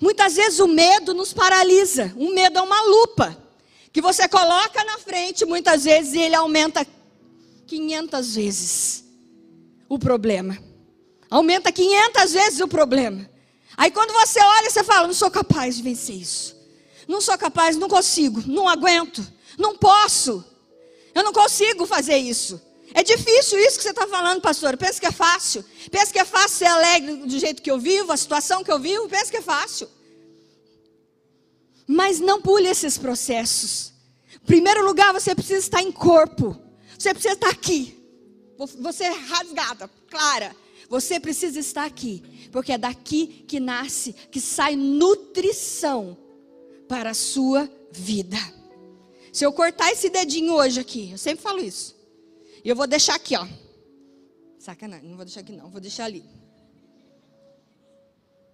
Muitas vezes o medo nos paralisa. O medo é uma lupa que você coloca na frente, muitas vezes e ele aumenta 500 vezes o problema. Aumenta 500 vezes o problema. Aí quando você olha, você fala: "Não sou capaz de vencer isso. Não sou capaz, não consigo, não aguento, não posso. Eu não consigo fazer isso. É difícil isso que você está falando, pastor. Pensa que é fácil. Pensa que é fácil ser alegre do jeito que eu vivo, a situação que eu vivo. Pensa que é fácil. Mas não pule esses processos. Em primeiro lugar, você precisa estar em corpo. Você precisa estar aqui. Você é rasgada, clara. Você precisa estar aqui. Porque é daqui que nasce, que sai nutrição para a sua vida. Se eu cortar esse dedinho hoje aqui, eu sempre falo isso. E eu vou deixar aqui, ó. Sacanagem, não vou deixar aqui não, vou deixar ali.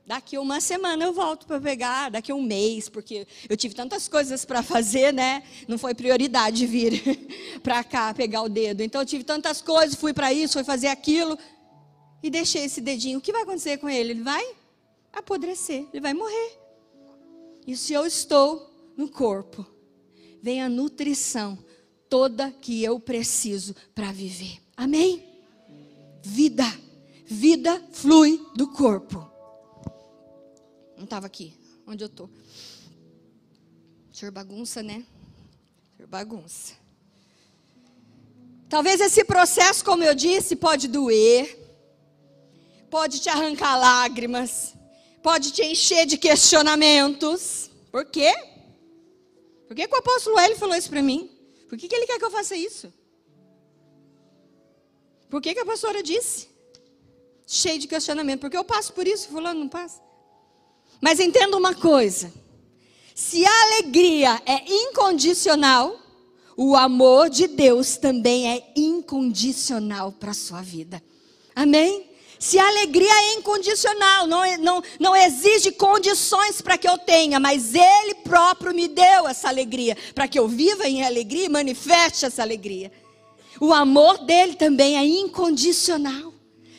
Daqui uma semana eu volto para pegar, daqui um mês, porque eu tive tantas coisas para fazer, né? Não foi prioridade vir [LAUGHS] para cá pegar o dedo. Então eu tive tantas coisas, fui para isso, fui fazer aquilo e deixei esse dedinho. O que vai acontecer com ele? Ele vai apodrecer, ele vai morrer. E se eu estou no corpo, vem a nutrição toda que eu preciso para viver. Amém? Vida. Vida flui do corpo. Não estava aqui. Onde eu estou? O senhor bagunça, né? O senhor bagunça. Talvez esse processo, como eu disse, pode doer, pode te arrancar lágrimas, pode te encher de questionamentos. Por quê? Por que, que o apóstolo Hélio falou isso para mim? Por que, que ele quer que eu faça isso? Por que, que a pastora disse? Cheio de questionamento. Porque eu passo por isso, fulano não passa. Mas entenda uma coisa: se a alegria é incondicional, o amor de Deus também é incondicional para a sua vida. Amém? Se a alegria é incondicional, não, não, não exige condições para que eu tenha, mas Ele próprio me deu essa alegria, para que eu viva em alegria e manifeste essa alegria. O amor dele também é incondicional.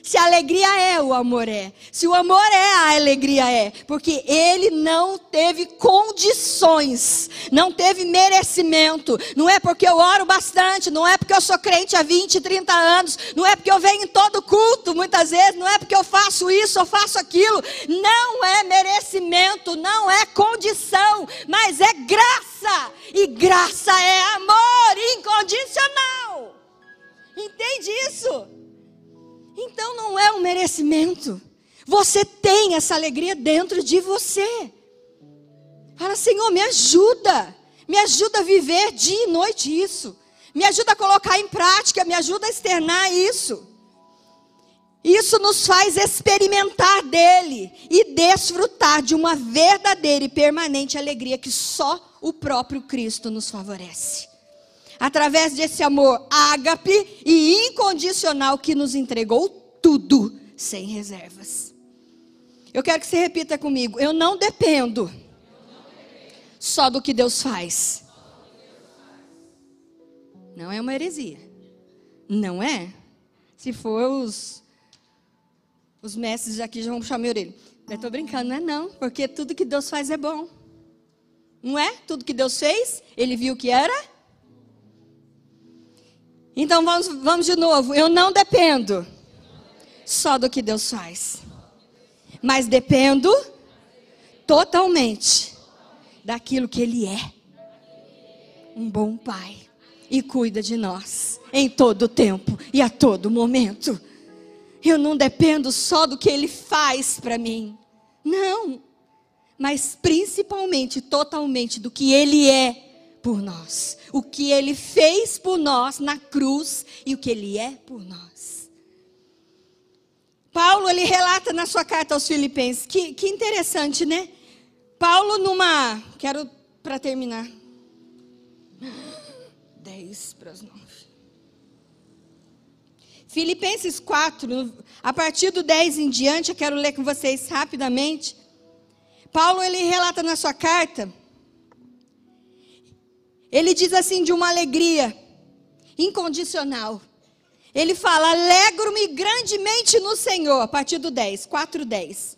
Se a alegria é, o amor é. Se o amor é, a alegria é. Porque ele não teve condições, não teve merecimento. Não é porque eu oro bastante, não é porque eu sou crente há 20, 30 anos, não é porque eu venho em todo culto muitas vezes, não é porque eu faço isso ou faço aquilo. Não é merecimento, não é condição, mas é graça. E graça é amor incondicional. Entende isso? Então não é um merecimento. Você tem essa alegria dentro de você. Fala, Senhor, me ajuda. Me ajuda a viver dia e noite isso. Me ajuda a colocar em prática, me ajuda a externar isso. Isso nos faz experimentar dele e desfrutar de uma verdadeira e permanente alegria que só o próprio Cristo nos favorece através desse amor ágape e incondicional que nos entregou tudo sem reservas. Eu quero que você repita comigo: eu não dependo só do que Deus faz. Não é uma heresia. Não é? Se for os os mestres aqui já vão puxar minha orelha. Eu estou brincando, não é não, porque tudo que Deus faz é bom. Não é? Tudo que Deus fez, ele viu que era então vamos, vamos de novo. Eu não dependo só do que Deus faz, mas dependo totalmente daquilo que Ele é. Um bom Pai e cuida de nós em todo tempo e a todo momento. Eu não dependo só do que Ele faz para mim, não, mas principalmente, totalmente do que Ele é por nós, o que ele fez por nós na cruz e o que ele é por nós. Paulo, ele relata na sua carta aos Filipenses, que, que interessante, né? Paulo, numa. Quero para terminar. 10 para as 9. Filipenses 4, a partir do 10 em diante, eu quero ler com vocês rapidamente. Paulo, ele relata na sua carta ele diz assim de uma alegria incondicional. Ele fala: Alegro-me grandemente no Senhor, a partir do 10, 4, 10.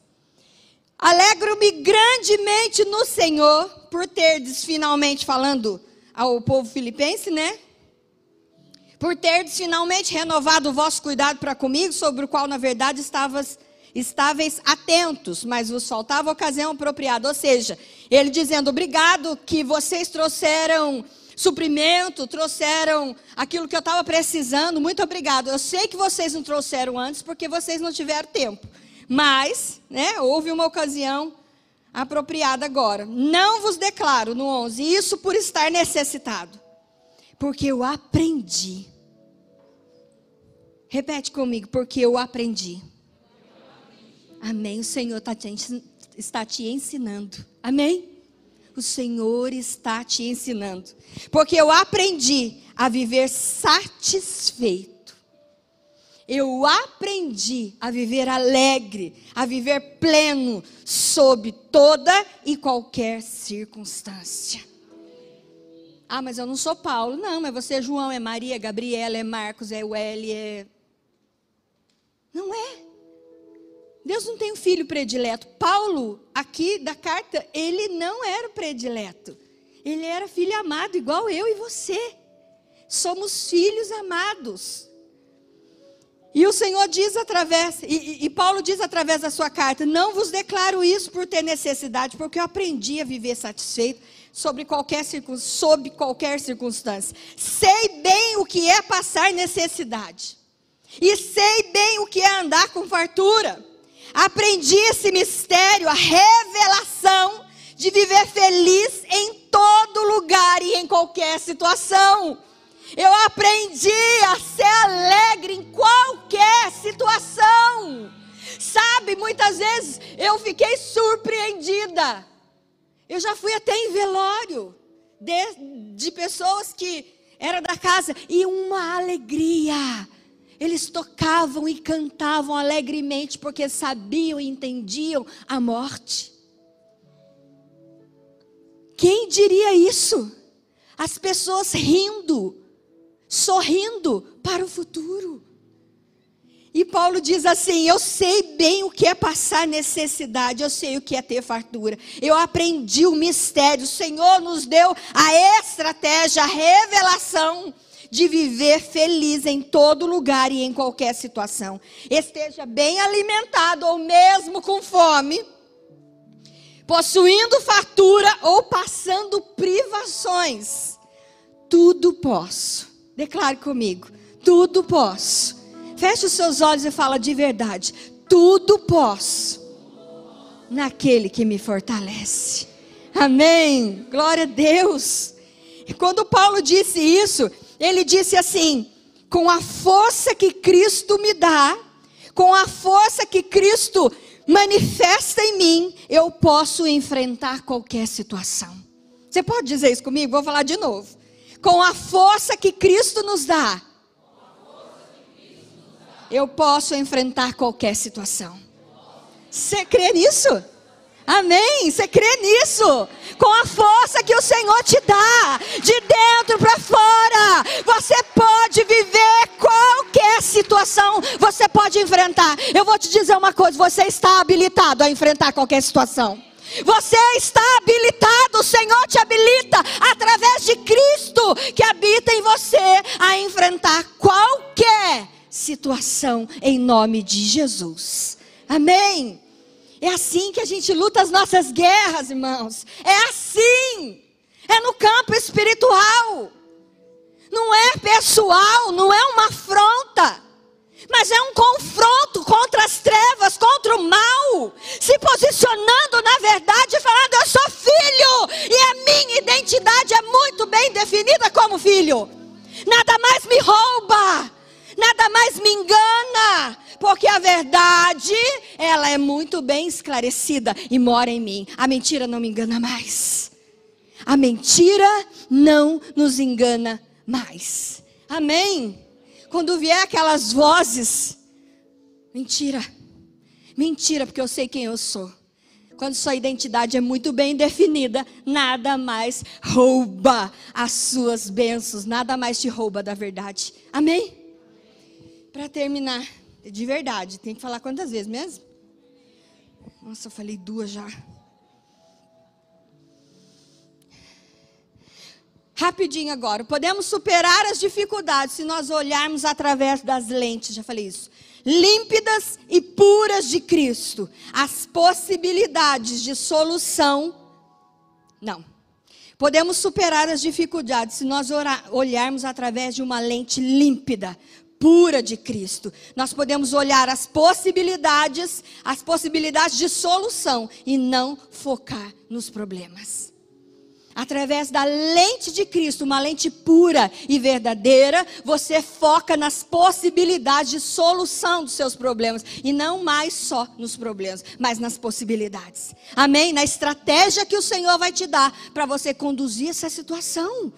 Alegro-me grandemente no Senhor por terdes finalmente falando ao povo filipense, né? Por terdes finalmente renovado o vosso cuidado para comigo, sobre o qual na verdade estavas estáveis atentos, mas vos faltava ocasião apropriada. Ou seja, ele dizendo: "Obrigado que vocês trouxeram suprimento, trouxeram aquilo que eu estava precisando. Muito obrigado. Eu sei que vocês não trouxeram antes porque vocês não tiveram tempo. Mas, né, houve uma ocasião apropriada agora. Não vos declaro no 11, isso por estar necessitado, porque eu aprendi. Repete comigo, porque eu aprendi. Amém. O Senhor tá está te ensinando. Amém? O Senhor está te ensinando. Porque eu aprendi a viver satisfeito eu aprendi a viver alegre, a viver pleno, sob toda e qualquer circunstância. Ah, mas eu não sou Paulo. Não, mas você é João, é Maria, é Gabriela, é Marcos, é Welly, é. Não é. Deus não tem um filho predileto. Paulo, aqui da carta, ele não era predileto. Ele era filho amado, igual eu e você. Somos filhos amados. E o Senhor diz através, e, e, Paulo diz através da sua carta: Não vos declaro isso por ter necessidade, porque eu aprendi a viver satisfeito sobre qualquer, sob qualquer circunstância. Sei bem o que é passar necessidade, e sei bem o que é andar com fartura. Aprendi esse mistério, a revelação de viver feliz em todo lugar e em qualquer situação. Eu aprendi a ser alegre em qualquer situação. Sabe, muitas vezes eu fiquei surpreendida. Eu já fui até em velório de, de pessoas que era da casa e uma alegria. Eles tocavam e cantavam alegremente porque sabiam e entendiam a morte. Quem diria isso? As pessoas rindo, sorrindo para o futuro. E Paulo diz assim: Eu sei bem o que é passar necessidade, eu sei o que é ter fartura. Eu aprendi o mistério, o Senhor nos deu a estratégia, a revelação de viver feliz em todo lugar e em qualquer situação. Esteja bem alimentado ou mesmo com fome, possuindo fartura ou passando privações. Tudo posso Declare comigo: tudo posso. Feche os seus olhos e fala de verdade: tudo posso naquele que me fortalece. Amém. Glória a Deus. E quando Paulo disse isso, ele disse assim: com a força que Cristo me dá, com a força que Cristo manifesta em mim, eu posso enfrentar qualquer situação. Você pode dizer isso comigo? Vou falar de novo com a força que Cristo nos dá, eu posso enfrentar qualquer situação. Você crê nisso? Amém? Você crê nisso? Com a força que o Senhor te dá, de dentro para fora, você pode viver qualquer situação, você pode enfrentar. Eu vou te dizer uma coisa: você está habilitado a enfrentar qualquer situação. Você está habilitado, o Senhor te habilita através de Cristo que habita em você a enfrentar qualquer situação em nome de Jesus. Amém. É assim que a gente luta as nossas guerras, irmãos. É assim. É no campo espiritual. Não é pessoal, não é uma afronta mas é um confronto contra as trevas, contra o mal, se posicionando ela é muito bem esclarecida e mora em mim. A mentira não me engana mais. A mentira não nos engana mais. Amém? Quando vier aquelas vozes, mentira, mentira, porque eu sei quem eu sou. Quando sua identidade é muito bem definida, nada mais rouba as suas bênçãos, nada mais te rouba da verdade. Amém? Para terminar, de verdade, tem que falar quantas vezes mesmo? Nossa, eu falei duas já. Rapidinho agora. Podemos superar as dificuldades se nós olharmos através das lentes, já falei isso. Límpidas e puras de Cristo. As possibilidades de solução. Não. Podemos superar as dificuldades se nós olharmos através de uma lente límpida, pura de Cristo. Nós podemos olhar as possibilidades, as possibilidades de solução e não focar nos problemas através da lente de Cristo, uma lente pura e verdadeira, você foca nas possibilidades de solução dos seus problemas e não mais só nos problemas, mas nas possibilidades. Amém? Na estratégia que o Senhor vai te dar para você conduzir essa situação.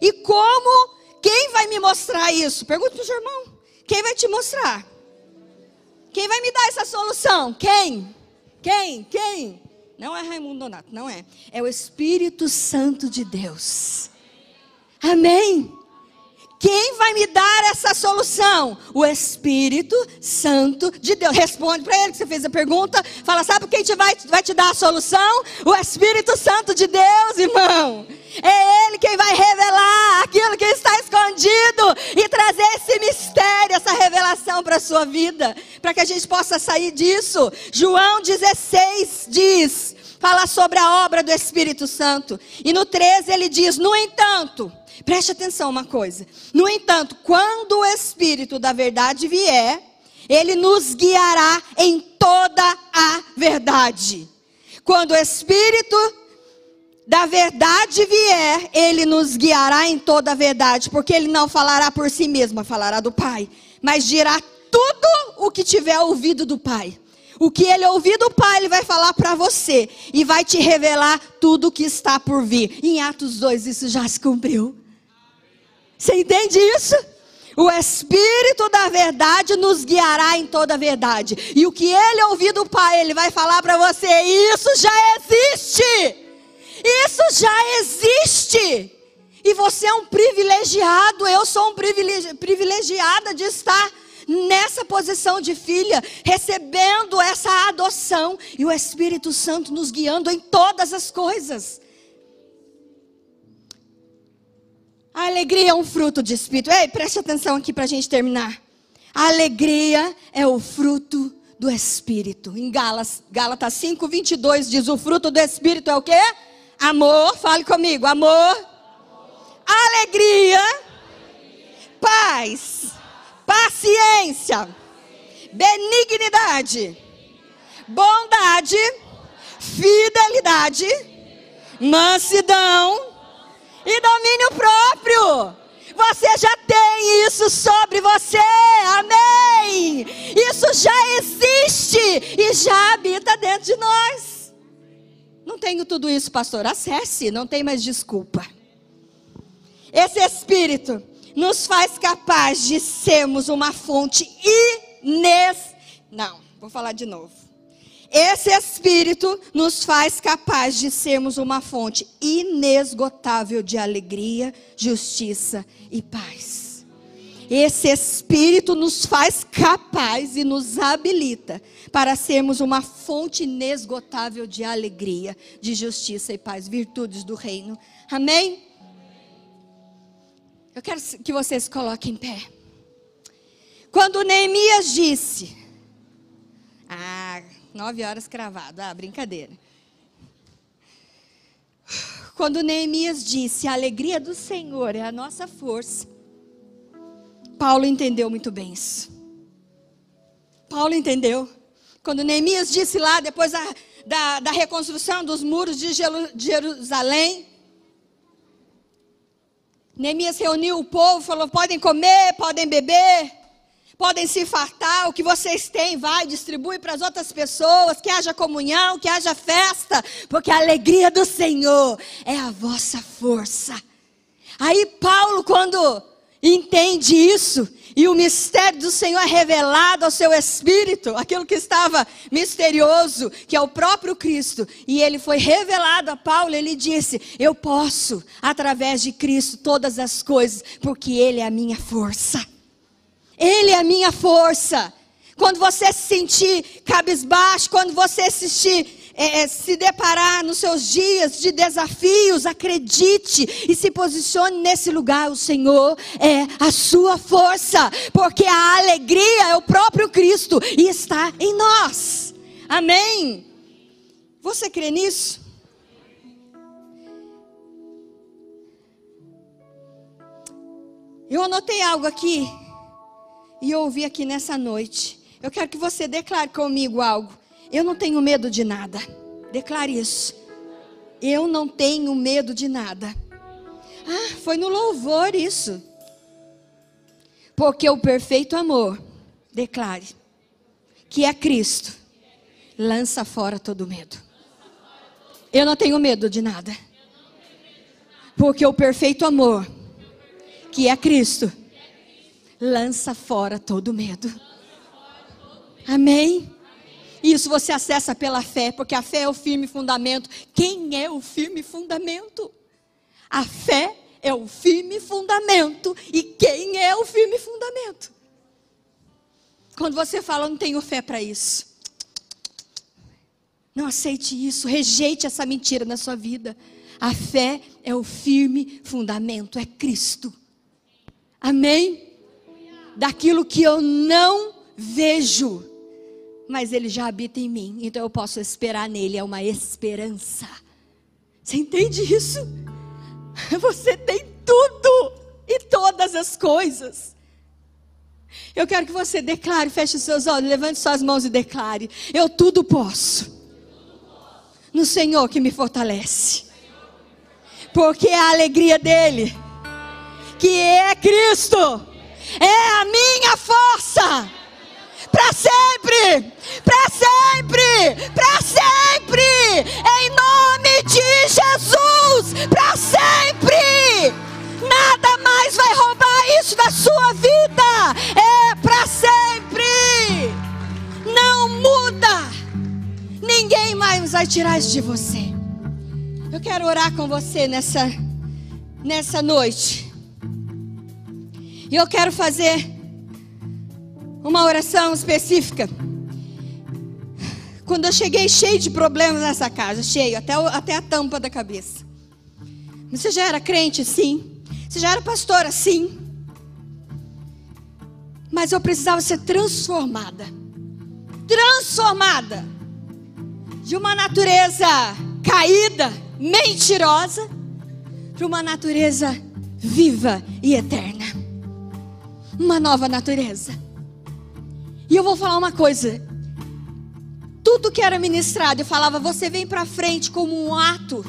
E como? Quem vai me mostrar isso? Pergunta para o seu irmão. Quem vai te mostrar? Quem vai me dar essa solução? Quem? Quem? Quem? Não é Raimundo Donato, não é. É o Espírito Santo de Deus. Amém? Quem vai me dar essa solução? O Espírito Santo de Deus. Responde para ele que você fez a pergunta. Fala, sabe quem te vai, vai te dar a solução? O Espírito Santo de Deus, irmão. É Ele quem vai revelar aquilo que está escondido e trazer esse mistério, essa revelação para a sua vida, para que a gente possa sair disso. João 16 diz, fala sobre a obra do Espírito Santo. E no 13 ele diz: No entanto, preste atenção uma coisa. No entanto, quando o Espírito da verdade vier, ele nos guiará em toda a verdade. Quando o Espírito da verdade vier, ele nos guiará em toda a verdade, porque ele não falará por si mesmo, falará do Pai, mas dirá tudo o que tiver ouvido do Pai. O que ele ouvir do Pai, ele vai falar para você e vai te revelar tudo o que está por vir. Em Atos 2 isso já se cumpriu. Você entende isso? O Espírito da verdade nos guiará em toda a verdade. E o que ele ouvir do Pai, ele vai falar para você. Isso já existe. Isso já existe. E você é um privilegiado, eu sou um privilegi privilegiada de estar nessa posição de filha, recebendo essa adoção e o Espírito Santo nos guiando em todas as coisas. A alegria é um fruto de espírito. Ei, preste atenção aqui para a gente terminar. A alegria é o fruto do espírito. Em Gálatas, Gálatas 5, 22 diz: o fruto do espírito é o quê? Amor, fale comigo. Amor, amor. Alegria, alegria, paz, paciência, benignidade, bondade, fidelidade, mansidão e domínio próprio. Você já tem isso sobre você, amém? Isso já existe e já habita dentro de nós. Não tenho tudo isso, pastor. Acesse, não tem mais desculpa. Esse Espírito nos faz capaz de sermos uma fonte ines... Não, vou falar de novo. Esse Espírito nos faz capaz de sermos uma fonte inesgotável de alegria, justiça e paz. Esse Espírito nos faz capaz e nos habilita para sermos uma fonte inesgotável de alegria, de justiça e paz, virtudes do reino. Amém? Eu quero que vocês coloquem em pé. Quando Neemias disse, ah, nove horas cravado, ah, brincadeira. Quando Neemias disse, a alegria do Senhor é a nossa força. Paulo entendeu muito bem isso. Paulo entendeu. Quando Neemias disse lá, depois da, da, da reconstrução dos muros de Jerusalém, Neemias reuniu o povo, falou: podem comer, podem beber, podem se fartar, o que vocês têm, vai, distribui para as outras pessoas, que haja comunhão, que haja festa, porque a alegria do Senhor é a vossa força. Aí Paulo, quando entende isso, e o mistério do Senhor é revelado ao seu espírito, aquilo que estava misterioso, que é o próprio Cristo, e ele foi revelado a Paulo, ele disse: Eu posso, através de Cristo, todas as coisas, porque Ele é a minha força. Ele é a minha força. Quando você se sentir cabisbaixo, quando você se é, é, se deparar nos seus dias de desafios, acredite e se posicione nesse lugar. O Senhor é a sua força, porque a alegria é o próprio Cristo e está em nós. Amém? Você crê nisso? Eu anotei algo aqui e ouvi aqui nessa noite. Eu quero que você declare comigo algo. Eu não tenho medo de nada. Declare isso. Eu não tenho medo de nada. Ah, foi no louvor isso. Porque o perfeito amor, declare, que é Cristo, lança fora todo medo. Eu não tenho medo de nada. Porque o perfeito amor, que é Cristo, lança fora todo medo. Amém? Isso você acessa pela fé, porque a fé é o firme fundamento. Quem é o firme fundamento? A fé é o firme fundamento. E quem é o firme fundamento? Quando você fala, não tenho fé para isso. Não aceite isso, rejeite essa mentira na sua vida. A fé é o firme fundamento, é Cristo. Amém? Daquilo que eu não vejo mas ele já habita em mim, então eu posso esperar nele, é uma esperança. Você entende isso? [LAUGHS] Você tem tudo e todas as coisas. Eu quero que você declare, feche os seus olhos, levante suas mãos e declare: Eu tudo posso. No Senhor que me fortalece. Porque é a alegria dele, que é Cristo, é a minha força para sempre, para sempre, para sempre, em nome de Jesus, para sempre. Nada mais vai roubar isso da sua vida, é para sempre. Não muda, ninguém mais vai tirar isso de você. Eu quero orar com você nessa, nessa noite. E eu quero fazer uma oração específica. Quando eu cheguei cheio de problemas nessa casa, cheio, até, até a tampa da cabeça. Você já era crente? Sim. Você já era pastora? Sim. Mas eu precisava ser transformada. Transformada. De uma natureza caída, mentirosa, para uma natureza viva e eterna. Uma nova natureza. E eu vou falar uma coisa. Tudo que era ministrado, eu falava, você vem para frente como um ato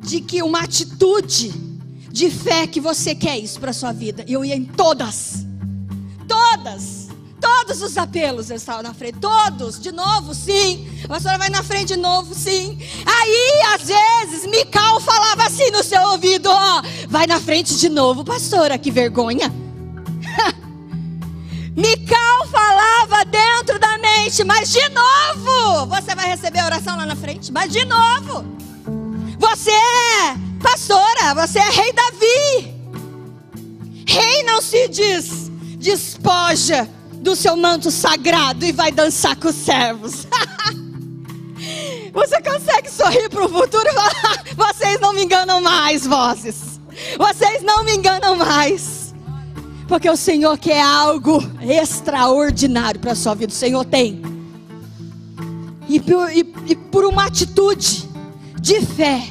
de que uma atitude de fé que você quer isso para sua vida. E eu ia em todas. Todas. Todos os apelos eu estava na frente. Todos. De novo, sim. A pastora vai na frente de novo, sim. Aí, às vezes, Mical falava assim no seu ouvido: Ó, vai na frente de novo, pastora, que vergonha. Mical falava dentro da mente, mas de novo, você vai receber a oração lá na frente, mas de novo, você é pastora, você é rei Davi. Rei não se diz, despoja do seu manto sagrado e vai dançar com os servos. [LAUGHS] Você consegue sorrir para o futuro e falar: vocês não me enganam mais, vozes. Vocês não me enganam mais. Porque o Senhor quer algo extraordinário para a sua vida. O Senhor tem. E por, e, e por uma atitude de fé,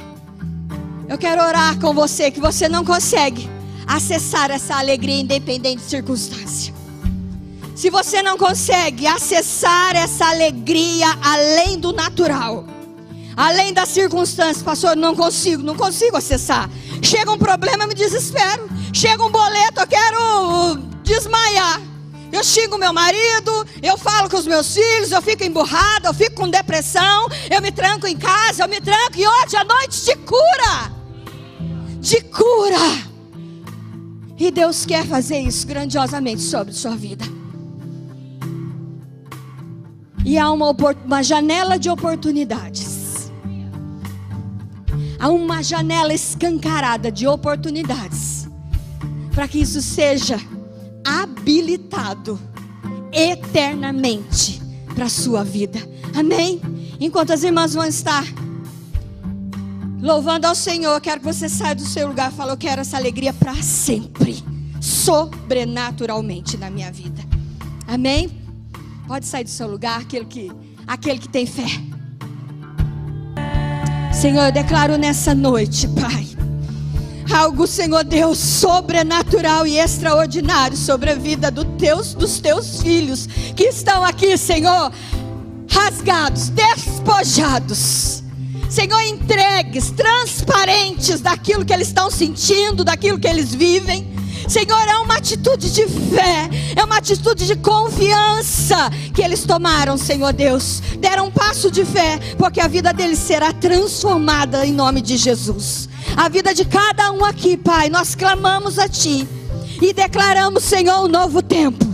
eu quero orar com você que você não consegue acessar essa alegria independente de circunstância. Se você não consegue acessar essa alegria além do natural, além das circunstâncias, pastor, não consigo, não consigo acessar. Chega um problema, eu me desespero. Chega um boleto, eu quero desmaiar. Eu xingo meu marido, eu falo com os meus filhos, eu fico emburrada, eu fico com depressão, eu me tranco em casa, eu me tranco e hoje a noite de cura. De cura. E Deus quer fazer isso grandiosamente sobre sua vida. E há uma, uma janela de oportunidades. Há uma janela escancarada de oportunidades para que isso seja habilitado eternamente para a sua vida. Amém? Enquanto as irmãs vão estar louvando ao Senhor, quero que você saia do seu lugar e fale: Eu quero essa alegria para sempre, sobrenaturalmente na minha vida. Amém? Pode sair do seu lugar, aquele que, aquele que tem fé. Senhor, eu declaro nessa noite, Pai algo, Senhor Deus, sobrenatural e extraordinário sobre a vida do teus, dos teus filhos que estão aqui, Senhor, rasgados, despojados. Senhor, entregues, transparentes daquilo que eles estão sentindo, daquilo que eles vivem. Senhor, é uma atitude de fé, é uma atitude de confiança que eles tomaram, Senhor Deus. Deram um passo de fé, porque a vida deles será transformada em nome de Jesus a vida de cada um aqui, Pai. Nós clamamos a Ti e declaramos, Senhor, um novo tempo.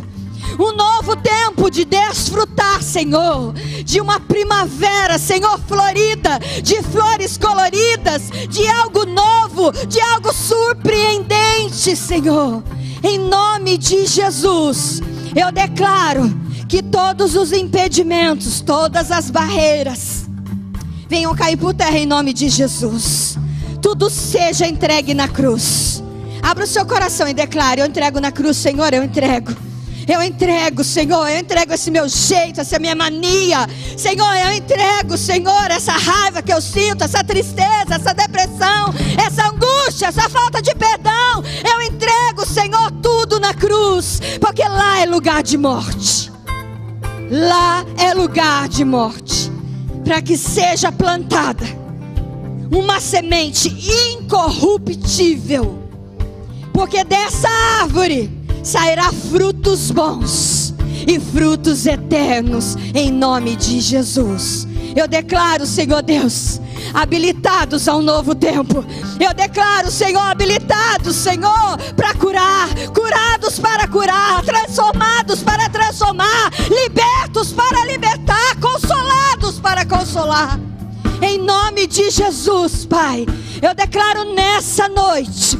Um novo tempo de desfrutar, Senhor, de uma primavera, Senhor, florida, de flores coloridas, de algo novo, de algo surpreendente, Senhor. Em nome de Jesus, eu declaro que todos os impedimentos, todas as barreiras, venham cair por terra em nome de Jesus tudo seja entregue na cruz. Abra o seu coração e declare: Eu entrego na cruz, Senhor, eu entrego. Eu entrego, Senhor, eu entrego esse meu jeito, essa minha mania. Senhor, eu entrego, Senhor, essa raiva que eu sinto, essa tristeza, essa depressão, essa angústia, essa falta de perdão. Eu entrego, Senhor, tudo na cruz, porque lá é lugar de morte. Lá é lugar de morte, para que seja plantada uma semente incorruptível, porque dessa árvore sairá frutos bons e frutos eternos, em nome de Jesus. Eu declaro, Senhor Deus, habilitados a um novo tempo. Eu declaro, Senhor, habilitados, Senhor, para curar, curados para curar, transformados para transformar, libertos para libertar, consolados para consolar. Em nome de Jesus, Pai, eu declaro nessa noite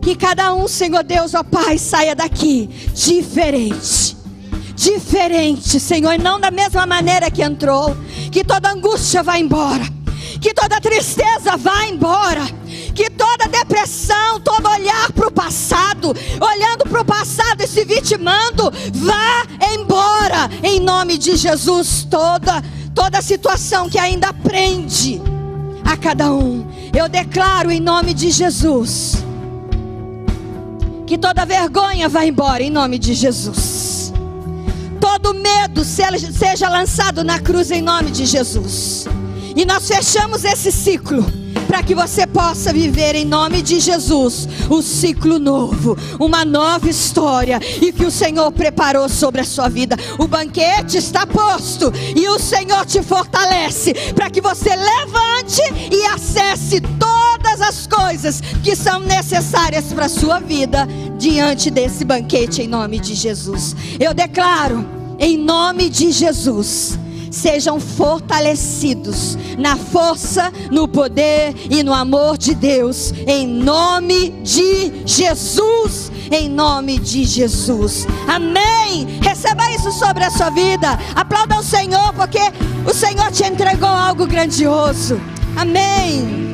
que cada um, Senhor Deus, ó Pai, saia daqui diferente. Diferente, Senhor, e não da mesma maneira que entrou. Que toda angústia vá embora. Que toda tristeza vá embora. Que toda depressão, todo olhar para o passado, olhando para o passado e se vitimando, vá embora. Em nome de Jesus, toda toda situação que ainda prende a cada um. Eu declaro em nome de Jesus que toda vergonha vai embora em nome de Jesus. Todo medo seja lançado na cruz em nome de Jesus. E nós fechamos esse ciclo para que você possa viver em nome de Jesus o ciclo novo, uma nova história e que o Senhor preparou sobre a sua vida. O banquete está posto e o Senhor te fortalece para que você levante e acesse todas as coisas que são necessárias para a sua vida diante desse banquete em nome de Jesus. Eu declaro em nome de Jesus sejam fortalecidos na força, no poder e no amor de Deus, em nome de Jesus. Em nome de Jesus, amém. Receba isso sobre a sua vida. Aplauda o Senhor, porque o Senhor te entregou algo grandioso. Amém.